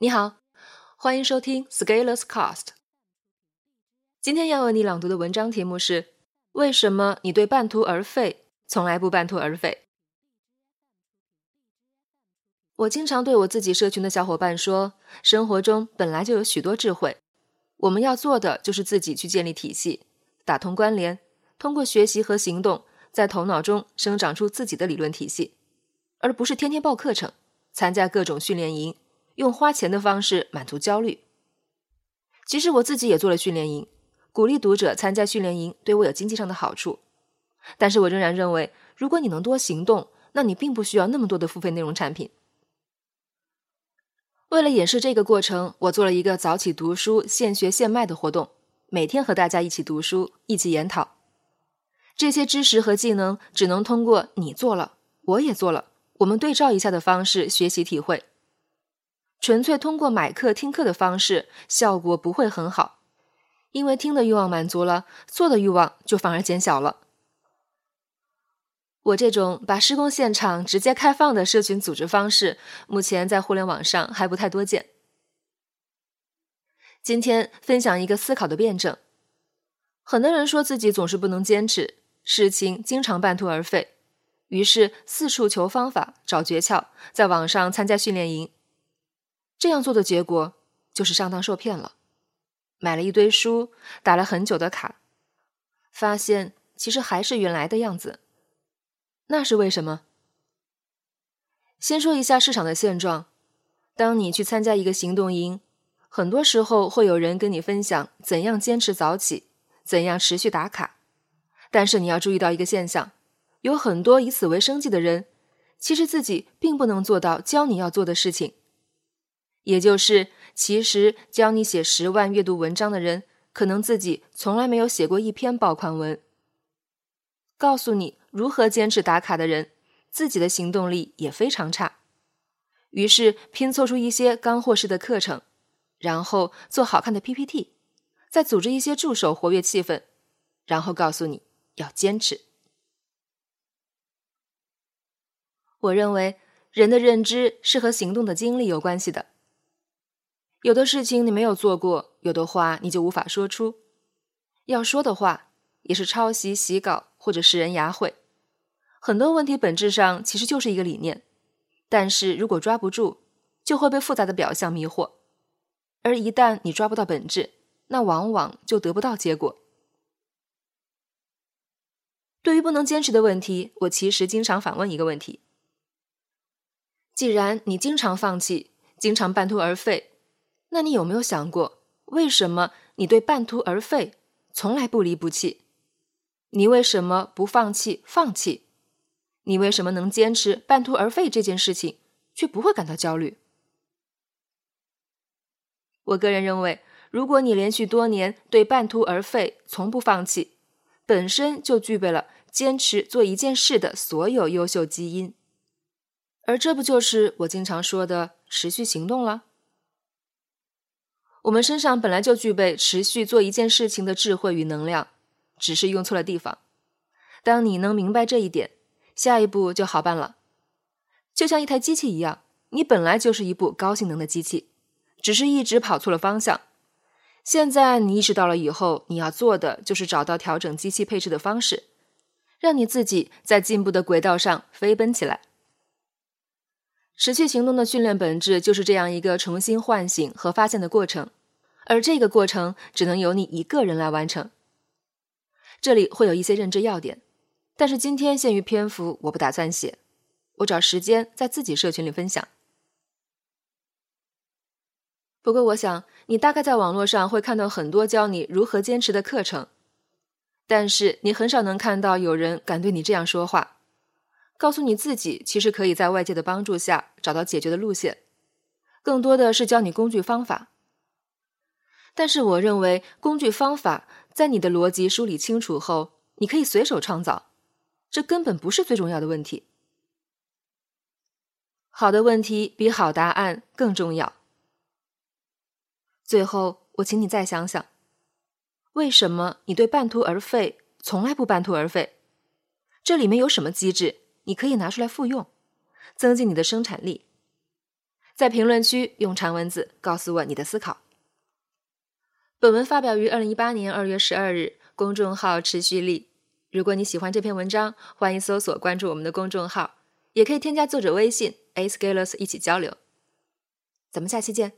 你好，欢迎收听 Scalers Cast。今天要为你朗读的文章题目是：为什么你对半途而废从来不半途而废？我经常对我自己社群的小伙伴说，生活中本来就有许多智慧，我们要做的就是自己去建立体系，打通关联，通过学习和行动，在头脑中生长出自己的理论体系，而不是天天报课程，参加各种训练营。用花钱的方式满足焦虑。其实我自己也做了训练营，鼓励读者参加训练营，对我有经济上的好处。但是我仍然认为，如果你能多行动，那你并不需要那么多的付费内容产品。为了演示这个过程，我做了一个早起读书、现学现卖的活动，每天和大家一起读书，一起研讨。这些知识和技能只能通过你做了，我也做了，我们对照一下的方式学习体会。纯粹通过买课听课的方式，效果不会很好，因为听的欲望满足了，做的欲望就反而减小了。我这种把施工现场直接开放的社群组织方式，目前在互联网上还不太多见。今天分享一个思考的辩证：很多人说自己总是不能坚持，事情经常半途而废，于是四处求方法、找诀窍，在网上参加训练营。这样做的结果就是上当受骗了，买了一堆书，打了很久的卡，发现其实还是原来的样子。那是为什么？先说一下市场的现状：当你去参加一个行动营，很多时候会有人跟你分享怎样坚持早起，怎样持续打卡。但是你要注意到一个现象：有很多以此为生计的人，其实自己并不能做到教你要做的事情。也就是，其实教你写十万阅读文章的人，可能自己从来没有写过一篇爆款文。告诉你如何坚持打卡的人，自己的行动力也非常差。于是拼凑出一些干货式的课程，然后做好看的 PPT，再组织一些助手活跃气氛，然后告诉你要坚持。我认为，人的认知是和行动的经历有关系的。有的事情你没有做过，有的话你就无法说出。要说的话，也是抄袭、洗稿或者拾人牙慧。很多问题本质上其实就是一个理念，但是如果抓不住，就会被复杂的表象迷惑。而一旦你抓不到本质，那往往就得不到结果。对于不能坚持的问题，我其实经常反问一个问题：既然你经常放弃，经常半途而废。那你有没有想过，为什么你对半途而废从来不离不弃？你为什么不放弃？放弃？你为什么能坚持半途而废这件事情，却不会感到焦虑？我个人认为，如果你连续多年对半途而废从不放弃，本身就具备了坚持做一件事的所有优秀基因，而这不就是我经常说的持续行动了？我们身上本来就具备持续做一件事情的智慧与能量，只是用错了地方。当你能明白这一点，下一步就好办了。就像一台机器一样，你本来就是一部高性能的机器，只是一直跑错了方向。现在你意识到了以后，你要做的就是找到调整机器配置的方式，让你自己在进步的轨道上飞奔起来。持续行动的训练本质就是这样一个重新唤醒和发现的过程，而这个过程只能由你一个人来完成。这里会有一些认知要点，但是今天限于篇幅，我不打算写，我找时间在自己社群里分享。不过，我想你大概在网络上会看到很多教你如何坚持的课程，但是你很少能看到有人敢对你这样说话。告诉你自己，其实可以在外界的帮助下找到解决的路线，更多的是教你工具方法。但是我认为，工具方法在你的逻辑梳理清楚后，你可以随手创造，这根本不是最重要的问题。好的问题比好答案更重要。最后，我请你再想想，为什么你对半途而废从来不半途而废？这里面有什么机制？你可以拿出来复用，增进你的生产力。在评论区用长文字告诉我你的思考。本文发表于二零一八年二月十二日，公众号持续力。如果你喜欢这篇文章，欢迎搜索关注我们的公众号，也可以添加作者微信 a scalers 一起交流。咱们下期见。